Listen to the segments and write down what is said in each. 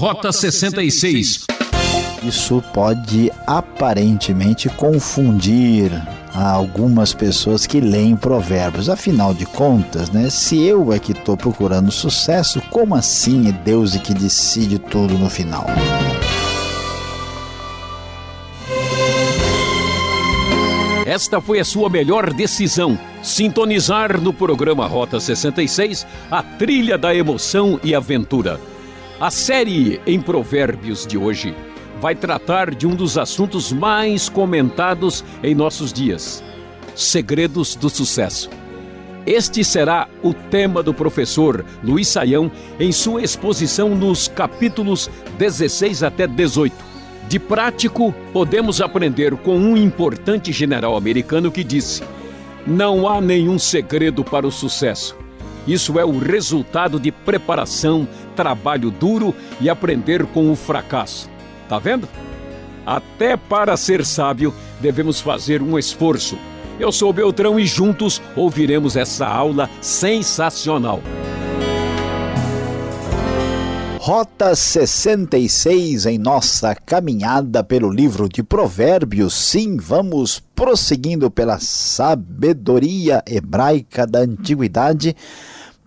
Rota 66. Isso pode aparentemente confundir algumas pessoas que leem provérbios. Afinal de contas, né, se eu é que estou procurando sucesso, como assim é Deus que decide tudo no final? Esta foi a sua melhor decisão. Sintonizar no programa Rota 66 a trilha da emoção e aventura. A série em Provérbios de hoje vai tratar de um dos assuntos mais comentados em nossos dias: segredos do sucesso. Este será o tema do professor Luiz Saião em sua exposição nos capítulos 16 até 18. De prático, podemos aprender com um importante general americano que disse: Não há nenhum segredo para o sucesso. Isso é o resultado de preparação, trabalho duro e aprender com o fracasso. Tá vendo? Até para ser sábio, devemos fazer um esforço. Eu sou Beltrão e juntos ouviremos essa aula sensacional. Rota 66 em nossa caminhada pelo livro de Provérbios. Sim, vamos prosseguindo pela sabedoria hebraica da antiguidade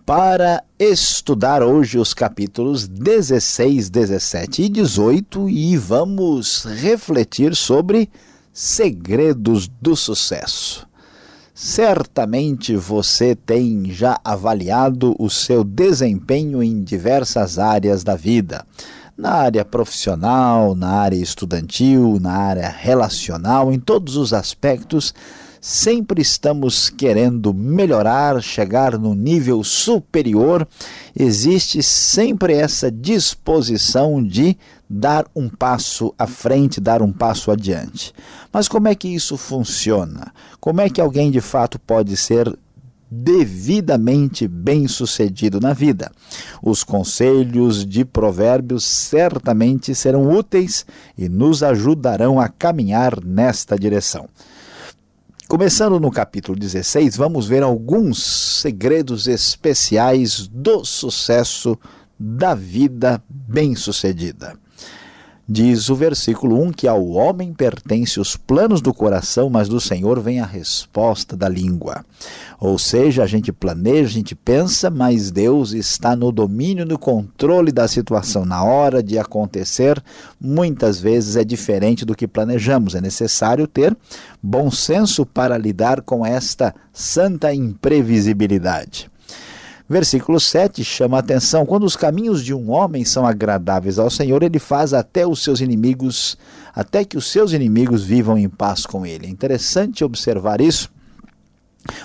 para estudar hoje os capítulos 16, 17 e 18 e vamos refletir sobre segredos do sucesso. Certamente você tem já avaliado o seu desempenho em diversas áreas da vida. Na área profissional, na área estudantil, na área relacional, em todos os aspectos sempre estamos querendo melhorar, chegar no nível superior, existe sempre essa disposição de dar um passo à frente, dar um passo adiante. Mas como é que isso funciona? Como é que alguém de fato pode ser devidamente bem-sucedido na vida. Os conselhos de Provérbios certamente serão úteis e nos ajudarão a caminhar nesta direção. Começando no capítulo 16, vamos ver alguns segredos especiais do sucesso da vida bem-sucedida. Diz o versículo 1 que ao homem pertence os planos do coração, mas do Senhor vem a resposta da língua. Ou seja, a gente planeja, a gente pensa, mas Deus está no domínio, no controle da situação. Na hora de acontecer, muitas vezes é diferente do que planejamos. É necessário ter bom senso para lidar com esta santa imprevisibilidade. Versículo 7 chama a atenção: quando os caminhos de um homem são agradáveis ao Senhor, ele faz até os seus inimigos, até que os seus inimigos vivam em paz com ele. É interessante observar isso,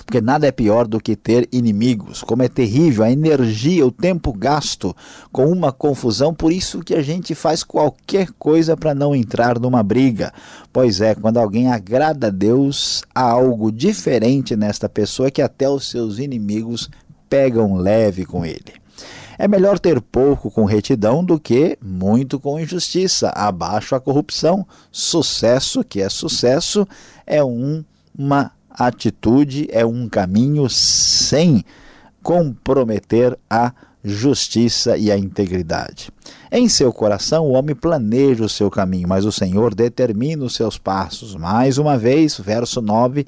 porque nada é pior do que ter inimigos. Como é terrível a energia, o tempo gasto com uma confusão, por isso que a gente faz qualquer coisa para não entrar numa briga. Pois é, quando alguém agrada a Deus, há algo diferente nesta pessoa que até os seus inimigos pegam leve com ele. É melhor ter pouco com retidão do que muito com injustiça. Abaixo a corrupção. Sucesso, que é sucesso, é um, uma atitude, é um caminho sem comprometer a justiça e a integridade. Em seu coração, o homem planeja o seu caminho, mas o Senhor determina os seus passos. Mais uma vez, verso 9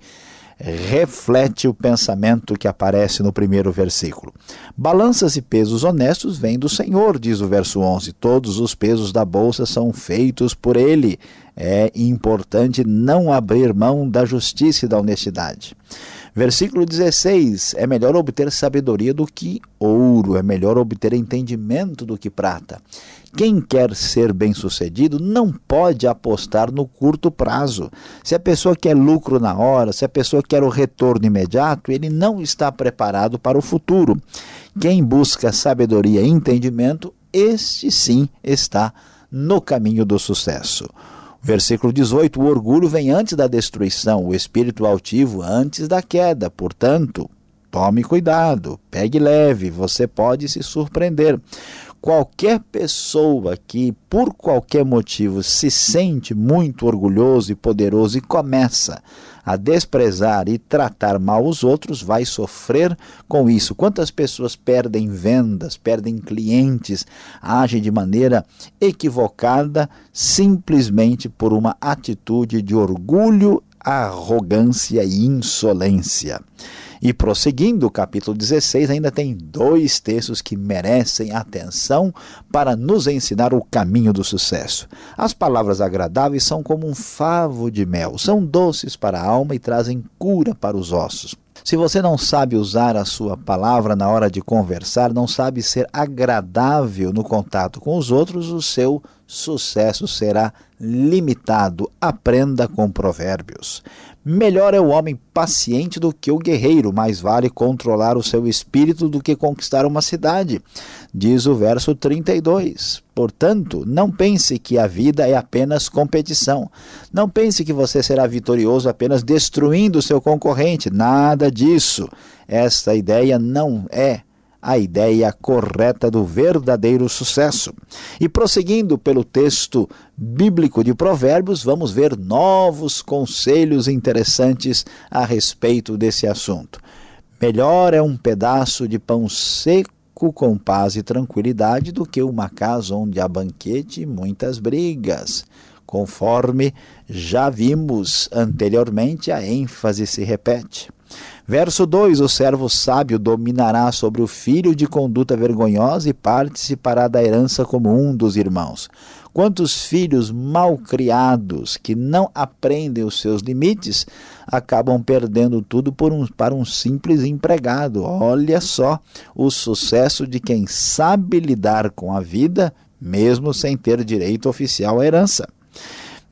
reflete o pensamento que aparece no primeiro versículo. Balanças e pesos honestos vêm do Senhor, diz o verso 11. Todos os pesos da bolsa são feitos por ele. É importante não abrir mão da justiça e da honestidade. Versículo 16: É melhor obter sabedoria do que ouro, é melhor obter entendimento do que prata. Quem quer ser bem-sucedido não pode apostar no curto prazo. Se a pessoa quer lucro na hora, se a pessoa quer o retorno imediato, ele não está preparado para o futuro. Quem busca sabedoria e entendimento, este sim está no caminho do sucesso. Versículo 18: O orgulho vem antes da destruição, o espírito altivo antes da queda. Portanto, tome cuidado, pegue leve, você pode se surpreender. Qualquer pessoa que, por qualquer motivo, se sente muito orgulhoso e poderoso e começa a desprezar e tratar mal os outros, vai sofrer com isso. Quantas pessoas perdem vendas, perdem clientes, agem de maneira equivocada simplesmente por uma atitude de orgulho, arrogância e insolência. E prosseguindo, o capítulo 16 ainda tem dois textos que merecem atenção para nos ensinar o caminho do sucesso. As palavras agradáveis são como um favo de mel, são doces para a alma e trazem cura para os ossos. Se você não sabe usar a sua palavra na hora de conversar, não sabe ser agradável no contato com os outros, o seu sucesso será limitado. Aprenda com provérbios. Melhor é o homem paciente do que o guerreiro, mais vale controlar o seu espírito do que conquistar uma cidade, diz o verso 32. Portanto, não pense que a vida é apenas competição. Não pense que você será vitorioso apenas destruindo o seu concorrente. Nada disso. Esta ideia não é a ideia correta do verdadeiro sucesso. E prosseguindo pelo texto bíblico de Provérbios, vamos ver novos conselhos interessantes a respeito desse assunto. Melhor é um pedaço de pão seco com paz e tranquilidade do que uma casa onde há banquete e muitas brigas. Conforme já vimos anteriormente, a ênfase se repete. Verso 2: O servo sábio dominará sobre o filho de conduta vergonhosa e participará da herança como um dos irmãos. Quantos filhos mal criados que não aprendem os seus limites acabam perdendo tudo por um, para um simples empregado. Olha só o sucesso de quem sabe lidar com a vida, mesmo sem ter direito oficial à herança.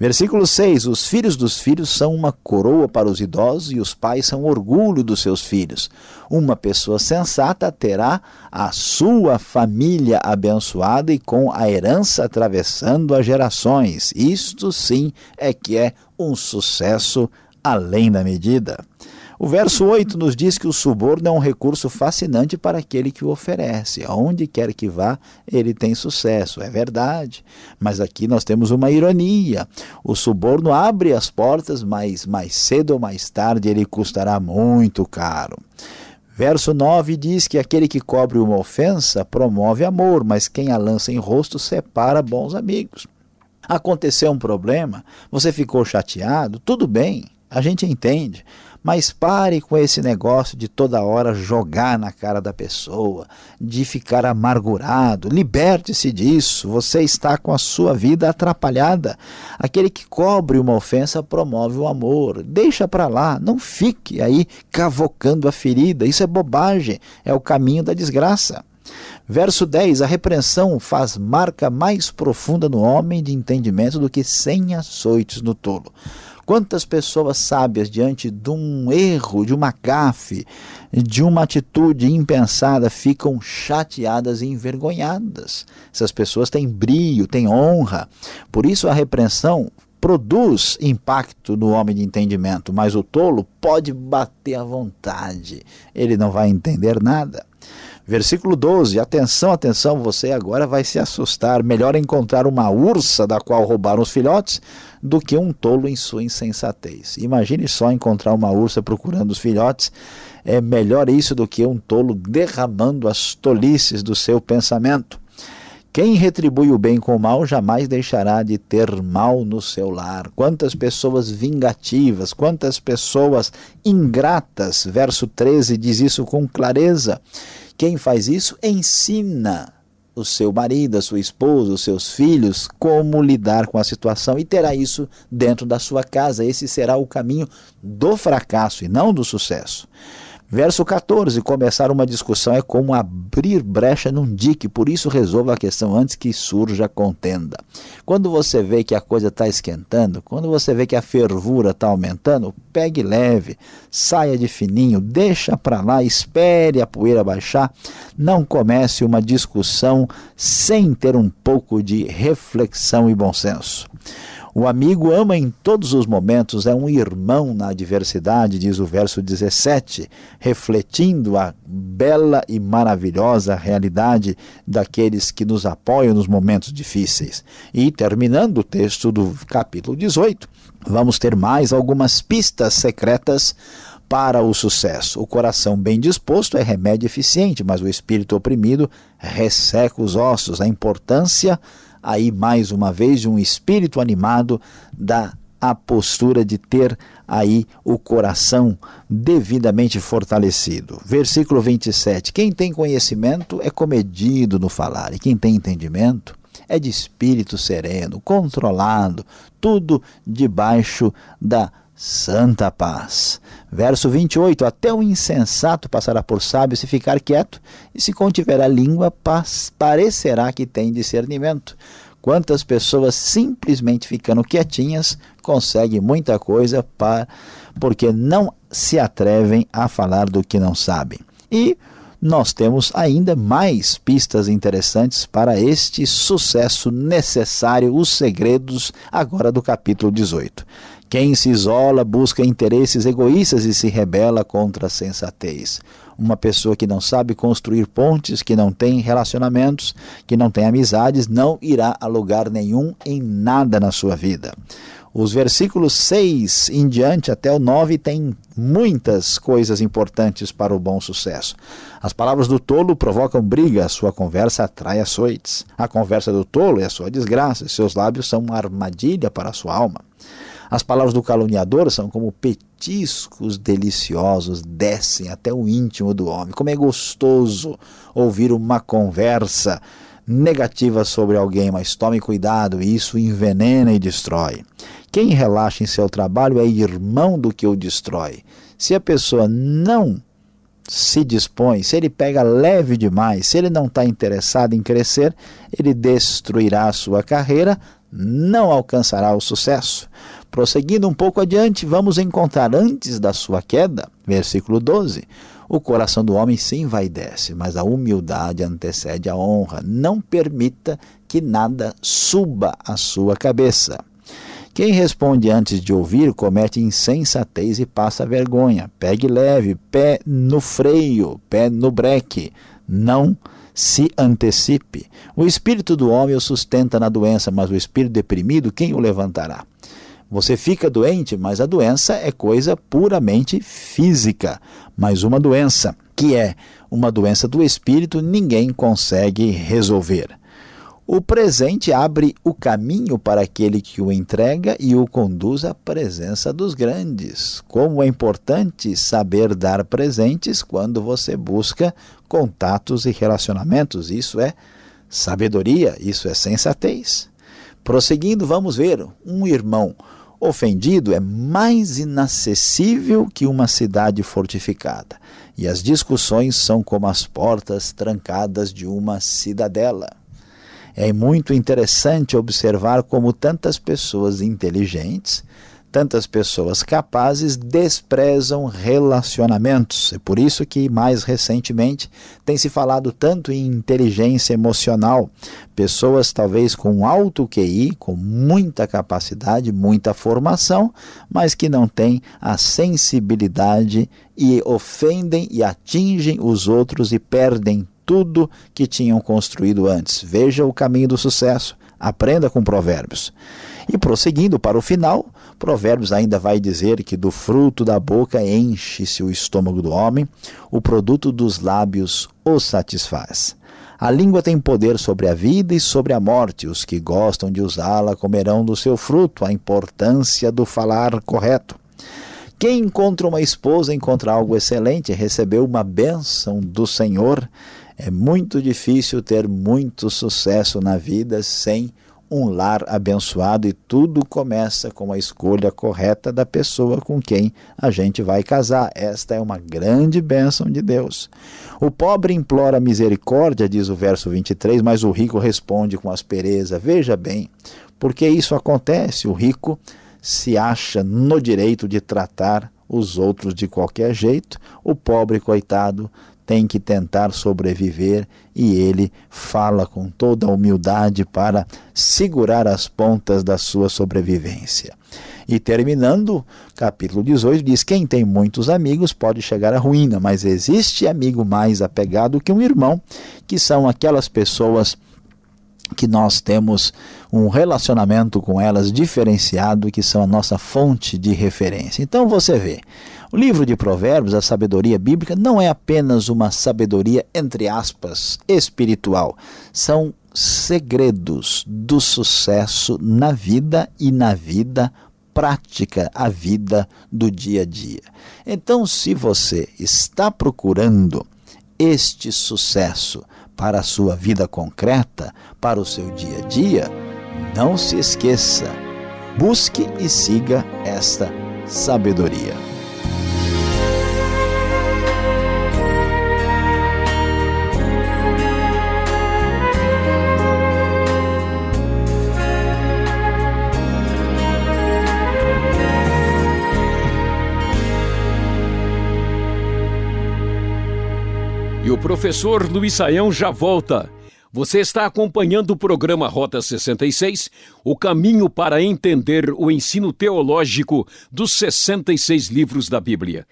Versículo 6: Os filhos dos filhos são uma coroa para os idosos e os pais são orgulho dos seus filhos. Uma pessoa sensata terá a sua família abençoada e com a herança atravessando as gerações. Isto sim é que é um sucesso além da medida. O verso 8 nos diz que o suborno é um recurso fascinante para aquele que o oferece. Aonde quer que vá, ele tem sucesso. É verdade. Mas aqui nós temos uma ironia. O suborno abre as portas, mas mais cedo ou mais tarde ele custará muito caro. Verso 9 diz que aquele que cobre uma ofensa promove amor, mas quem a lança em rosto separa bons amigos. Aconteceu um problema, você ficou chateado, tudo bem, a gente entende. Mas pare com esse negócio de toda hora jogar na cara da pessoa, de ficar amargurado. Liberte-se disso. Você está com a sua vida atrapalhada. Aquele que cobre uma ofensa promove o amor. Deixa para lá. Não fique aí cavocando a ferida. Isso é bobagem. É o caminho da desgraça. Verso 10: A repreensão faz marca mais profunda no homem de entendimento do que cem açoites no tolo. Quantas pessoas sábias, diante de um erro, de uma gafe, de uma atitude impensada, ficam chateadas e envergonhadas? Essas pessoas têm brio, têm honra. Por isso a repreensão produz impacto no homem de entendimento, mas o tolo pode bater à vontade, ele não vai entender nada. Versículo 12: Atenção, atenção, você agora vai se assustar. Melhor encontrar uma ursa da qual roubaram os filhotes do que um tolo em sua insensatez. Imagine só encontrar uma ursa procurando os filhotes. É melhor isso do que um tolo derramando as tolices do seu pensamento. Quem retribui o bem com o mal jamais deixará de ter mal no seu lar. Quantas pessoas vingativas, quantas pessoas ingratas. Verso 13 diz isso com clareza. Quem faz isso ensina o seu marido, a sua esposa, os seus filhos como lidar com a situação e terá isso dentro da sua casa. Esse será o caminho do fracasso e não do sucesso. Verso 14: começar uma discussão é como abrir brecha num dique, por isso resolva a questão antes que surja contenda. Quando você vê que a coisa está esquentando, quando você vê que a fervura está aumentando, pegue leve, saia de fininho, deixa para lá, espere a poeira baixar, não comece uma discussão sem ter um pouco de reflexão e bom senso. O amigo ama em todos os momentos, é um irmão na adversidade, diz o verso 17, refletindo a bela e maravilhosa realidade daqueles que nos apoiam nos momentos difíceis. E terminando o texto do capítulo 18, vamos ter mais algumas pistas secretas para o sucesso. O coração bem disposto é remédio eficiente, mas o espírito oprimido resseca os ossos. A importância aí mais uma vez de um espírito animado da a postura de ter aí o coração devidamente fortalecido. Versículo 27. Quem tem conhecimento é comedido no falar, e quem tem entendimento é de espírito sereno, controlado, tudo debaixo da santa paz. Verso 28: Até o insensato passará por sábio se ficar quieto, e se contiver a língua, parecerá que tem discernimento. Quantas pessoas simplesmente ficando quietinhas conseguem muita coisa para, porque não se atrevem a falar do que não sabem. E nós temos ainda mais pistas interessantes para este sucesso necessário, os segredos agora do capítulo 18. Quem se isola busca interesses egoístas e se rebela contra a sensatez. Uma pessoa que não sabe construir pontes, que não tem relacionamentos, que não tem amizades, não irá a lugar nenhum em nada na sua vida. Os versículos 6 em diante até o 9 têm muitas coisas importantes para o bom sucesso. As palavras do tolo provocam briga, sua conversa atrai açoites. A conversa do tolo é a sua desgraça, seus lábios são uma armadilha para a sua alma. As palavras do caluniador são como petiscos deliciosos, descem até o íntimo do homem. Como é gostoso ouvir uma conversa negativa sobre alguém, mas tome cuidado, isso envenena e destrói. Quem relaxa em seu trabalho é irmão do que o destrói. Se a pessoa não se dispõe, se ele pega leve demais, se ele não está interessado em crescer, ele destruirá a sua carreira, não alcançará o sucesso. Prosseguindo um pouco adiante, vamos encontrar antes da sua queda, versículo 12: o coração do homem se envaidece, mas a humildade antecede a honra. Não permita que nada suba à sua cabeça. Quem responde antes de ouvir comete insensatez e passa vergonha. Pegue leve, pé no freio, pé no breque. Não se antecipe. O espírito do homem o sustenta na doença, mas o espírito deprimido, quem o levantará? Você fica doente, mas a doença é coisa puramente física. Mas uma doença que é uma doença do espírito, ninguém consegue resolver. O presente abre o caminho para aquele que o entrega e o conduz à presença dos grandes. Como é importante saber dar presentes quando você busca contatos e relacionamentos. Isso é sabedoria, isso é sensatez. Prosseguindo, vamos ver um irmão ofendido é mais inacessível que uma cidade fortificada, e as discussões são como as portas trancadas de uma cidadela. É muito interessante observar como tantas pessoas inteligentes tantas pessoas capazes desprezam relacionamentos. É por isso que, mais recentemente, tem se falado tanto em inteligência emocional. Pessoas, talvez com alto QI, com muita capacidade, muita formação, mas que não têm a sensibilidade e ofendem e atingem os outros e perdem tudo que tinham construído antes. Veja o caminho do sucesso. Aprenda com provérbios. E prosseguindo para o final, Provérbios ainda vai dizer que do fruto da boca enche-se o estômago do homem, o produto dos lábios o satisfaz. A língua tem poder sobre a vida e sobre a morte. Os que gostam de usá-la comerão do seu fruto, a importância do falar correto. Quem encontra uma esposa encontra algo excelente, recebeu uma bênção do Senhor. É muito difícil ter muito sucesso na vida sem um lar abençoado e tudo começa com a escolha correta da pessoa com quem a gente vai casar. Esta é uma grande bênção de Deus. O pobre implora misericórdia, diz o verso 23, mas o rico responde com aspereza. Veja bem, porque isso acontece. O rico se acha no direito de tratar os outros de qualquer jeito, o pobre, coitado, tem que tentar sobreviver e ele fala com toda a humildade para segurar as pontas da sua sobrevivência. E terminando, capítulo 18 diz: Quem tem muitos amigos pode chegar à ruína, mas existe amigo mais apegado que um irmão, que são aquelas pessoas que nós temos um relacionamento com elas diferenciado, que são a nossa fonte de referência. Então você vê, o livro de Provérbios, a sabedoria bíblica, não é apenas uma sabedoria, entre aspas, espiritual. São segredos do sucesso na vida e na vida prática, a vida do dia a dia. Então, se você está procurando este sucesso para a sua vida concreta, para o seu dia a dia, não se esqueça, busque e siga esta sabedoria. O professor Luiz Saião já volta. Você está acompanhando o programa Rota 66, o caminho para entender o ensino teológico dos 66 livros da Bíblia.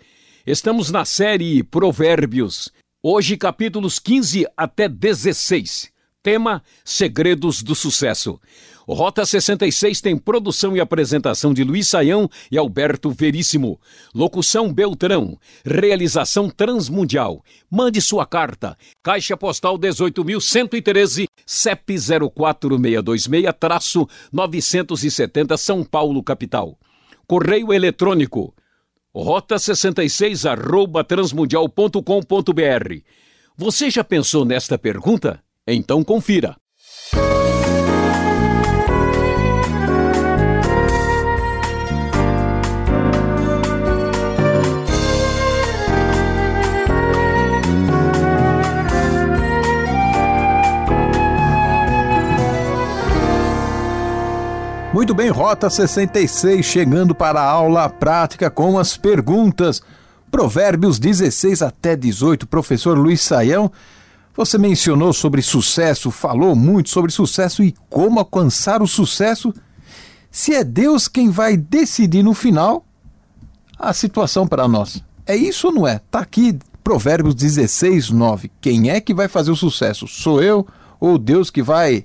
Estamos na série Provérbios, hoje capítulos 15 até 16. Tema: Segredos do Sucesso. Rota 66 tem produção e apresentação de Luiz Saião e Alberto Veríssimo. Locução Beltrão. Realização Transmundial. Mande sua carta. Caixa Postal 18.113, CEP 04626-970 São Paulo, capital. Correio eletrônico. Rota 66 arroba transmundial.com.br. Você já pensou nesta pergunta? Então confira. Muito bem, Rota 66, chegando para a aula prática com as perguntas. Provérbios 16 até 18, professor Luiz Saião. Você mencionou sobre sucesso, falou muito sobre sucesso e como alcançar o sucesso. Se é Deus quem vai decidir no final a situação para nós. É isso ou não é? Tá aqui Provérbios 16, 9. Quem é que vai fazer o sucesso? Sou eu ou Deus que vai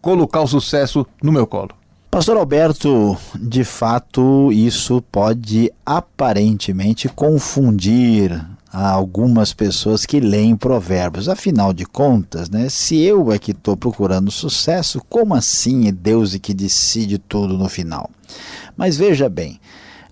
colocar o sucesso no meu colo? Pastor Alberto, de fato, isso pode aparentemente confundir algumas pessoas que leem provérbios. Afinal de contas, né, se eu é que estou procurando sucesso, como assim é Deus que decide tudo no final? Mas veja bem,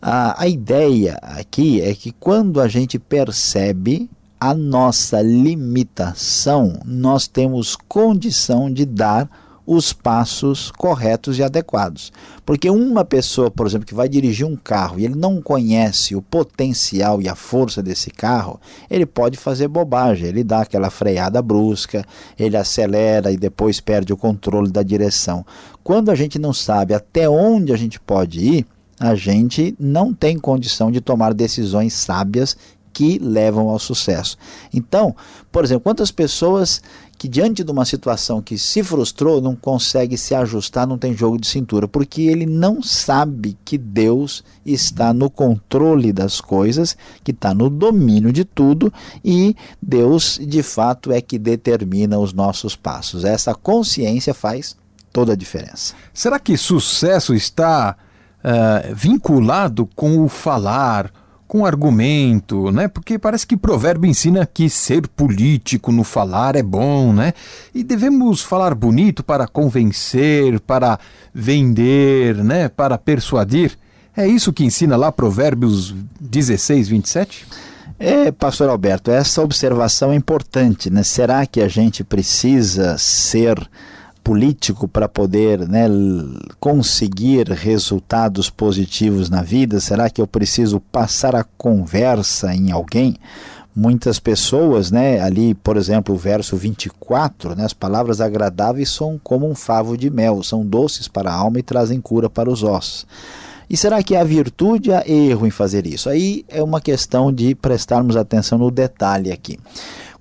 a, a ideia aqui é que quando a gente percebe a nossa limitação, nós temos condição de dar os passos corretos e adequados. Porque uma pessoa, por exemplo, que vai dirigir um carro e ele não conhece o potencial e a força desse carro, ele pode fazer bobagem, ele dá aquela freada brusca, ele acelera e depois perde o controle da direção. Quando a gente não sabe até onde a gente pode ir, a gente não tem condição de tomar decisões sábias que levam ao sucesso. Então, por exemplo, quantas pessoas que diante de uma situação que se frustrou, não consegue se ajustar, não tem jogo de cintura, porque ele não sabe que Deus está no controle das coisas, que está no domínio de tudo e Deus de fato é que determina os nossos passos. Essa consciência faz toda a diferença. Será que sucesso está uh, vinculado com o falar? Com argumento, né? Porque parece que provérbio ensina que ser político no falar é bom, né? E devemos falar bonito para convencer, para vender, né? Para persuadir. É isso que ensina lá Provérbios 16, 27? É, pastor Alberto, essa observação é importante, né? Será que a gente precisa ser político para poder né, conseguir resultados positivos na vida? Será que eu preciso passar a conversa em alguém? Muitas pessoas, né, ali, por exemplo, o verso 24, né, as palavras agradáveis são como um favo de mel, são doces para a alma e trazem cura para os ossos. E será que há virtude, há erro em fazer isso? Aí é uma questão de prestarmos atenção no detalhe aqui.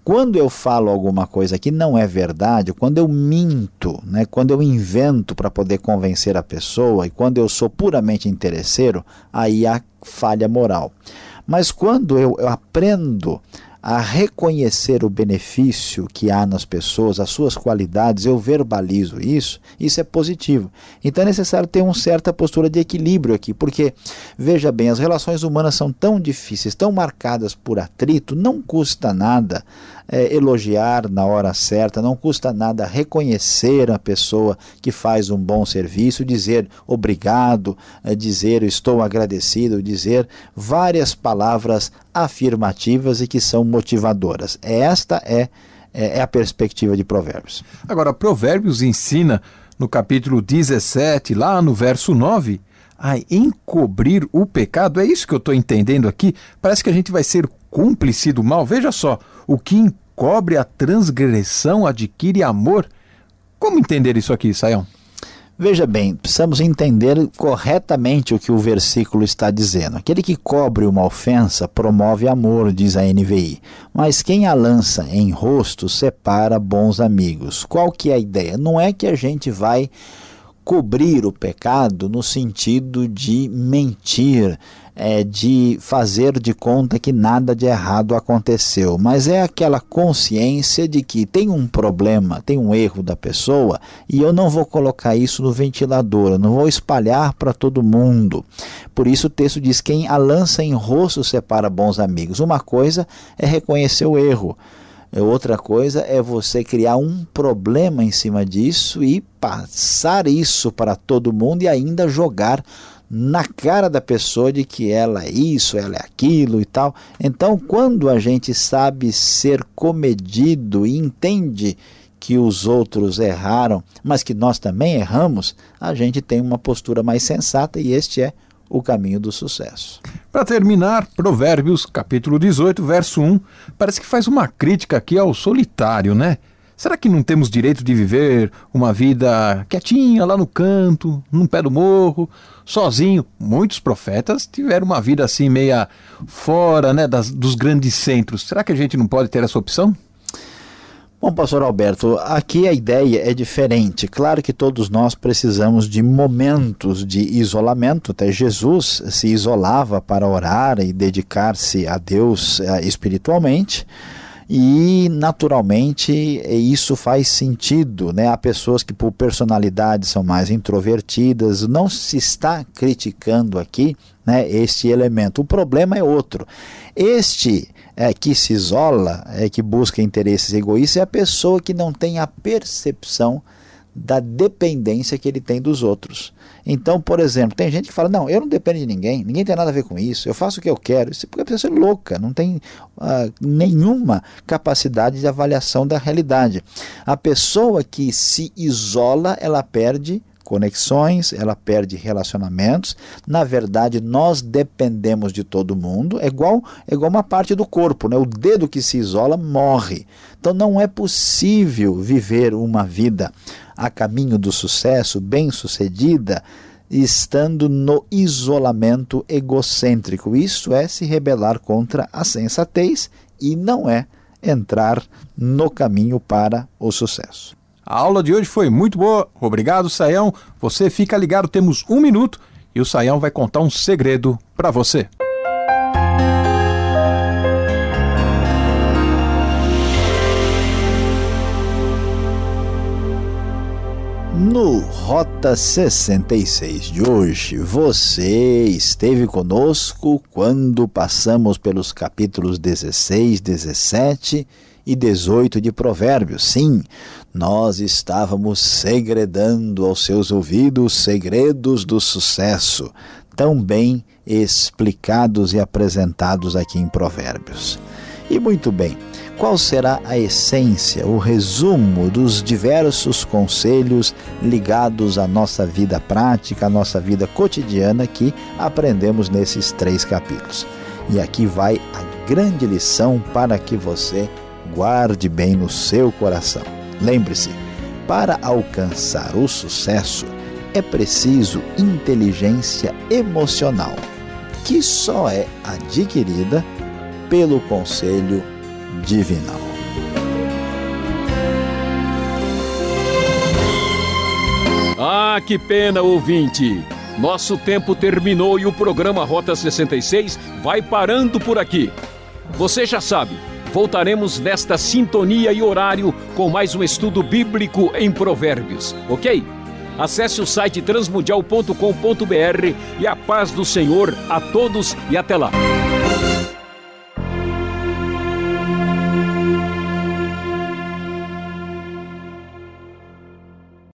Quando eu falo alguma coisa que não é verdade, quando eu minto, né, quando eu invento para poder convencer a pessoa e quando eu sou puramente interesseiro, aí há falha moral. Mas quando eu, eu aprendo a reconhecer o benefício que há nas pessoas, as suas qualidades, eu verbalizo isso, isso é positivo. Então é necessário ter uma certa postura de equilíbrio aqui, porque, veja bem, as relações humanas são tão difíceis, tão marcadas por atrito, não custa nada é, elogiar na hora certa, não custa nada reconhecer a pessoa que faz um bom serviço, dizer obrigado, é, dizer estou agradecido, dizer várias palavras afirmativas e que são motivadoras. Esta é, é, é a perspectiva de Provérbios. Agora, Provérbios ensina no capítulo 17, lá no verso 9, a encobrir o pecado. É isso que eu estou entendendo aqui. Parece que a gente vai ser cúmplice do mal. Veja só, o que encobre a transgressão adquire amor. Como entender isso aqui, Saião? Veja bem, precisamos entender corretamente o que o versículo está dizendo. Aquele que cobre uma ofensa promove amor, diz a NVI. Mas quem a lança em rosto separa bons amigos. Qual que é a ideia? Não é que a gente vai cobrir o pecado no sentido de mentir, é, de fazer de conta que nada de errado aconteceu, mas é aquela consciência de que tem um problema, tem um erro da pessoa e eu não vou colocar isso no ventilador, não vou espalhar para todo mundo. Por isso o texto diz: quem a lança em rosto separa bons amigos. Uma coisa é reconhecer o erro. Outra coisa é você criar um problema em cima disso e passar isso para todo mundo e ainda jogar na cara da pessoa de que ela é isso, ela é aquilo e tal. Então, quando a gente sabe ser comedido e entende que os outros erraram, mas que nós também erramos, a gente tem uma postura mais sensata e este é o caminho do sucesso. Para terminar, Provérbios, capítulo 18, verso 1, parece que faz uma crítica aqui ao solitário, né? Será que não temos direito de viver uma vida quietinha lá no canto, num pé do morro, sozinho? Muitos profetas tiveram uma vida assim meia fora, né, das, dos grandes centros. Será que a gente não pode ter essa opção? Bom, pastor Alberto, aqui a ideia é diferente. Claro que todos nós precisamos de momentos de isolamento. Até Jesus se isolava para orar e dedicar-se a Deus eh, espiritualmente e naturalmente isso faz sentido, né? Há pessoas que por personalidade são mais introvertidas, não se está criticando aqui, né, este elemento. O problema é outro. Este é, que se isola, é que busca interesses egoístas é a pessoa que não tem a percepção da dependência que ele tem dos outros. Então, por exemplo, tem gente que fala: não, eu não dependo de ninguém, ninguém tem nada a ver com isso, eu faço o que eu quero. Isso é porque a pessoa é louca, não tem uh, nenhuma capacidade de avaliação da realidade. A pessoa que se isola, ela perde conexões, ela perde relacionamentos. Na verdade, nós dependemos de todo mundo. É igual, é igual uma parte do corpo, né? O dedo que se isola morre. Então não é possível viver uma vida a caminho do sucesso, bem-sucedida, estando no isolamento egocêntrico. Isso é se rebelar contra a sensatez e não é entrar no caminho para o sucesso. A aula de hoje foi muito boa. Obrigado, Saião. Você fica ligado, temos um minuto e o Saião vai contar um segredo para você. No Rota 66 de hoje, você esteve conosco quando passamos pelos capítulos 16, 17 e 18 de Provérbios. Sim, nós estávamos segredando aos seus ouvidos segredos do sucesso, tão bem explicados e apresentados aqui em Provérbios. E muito bem, qual será a essência, o resumo dos diversos conselhos ligados à nossa vida prática, à nossa vida cotidiana que aprendemos nesses três capítulos. E aqui vai a grande lição para que você guarde bem no seu coração. Lembre-se, para alcançar o sucesso é preciso inteligência emocional, que só é adquirida pelo conselho divinal. Ah, que pena, ouvinte! Nosso tempo terminou e o programa Rota 66 vai parando por aqui. Você já sabe voltaremos nesta sintonia e horário com mais um estudo bíblico em Provérbios, ok? Acesse o site transmundial.com.br e a paz do Senhor a todos e até lá.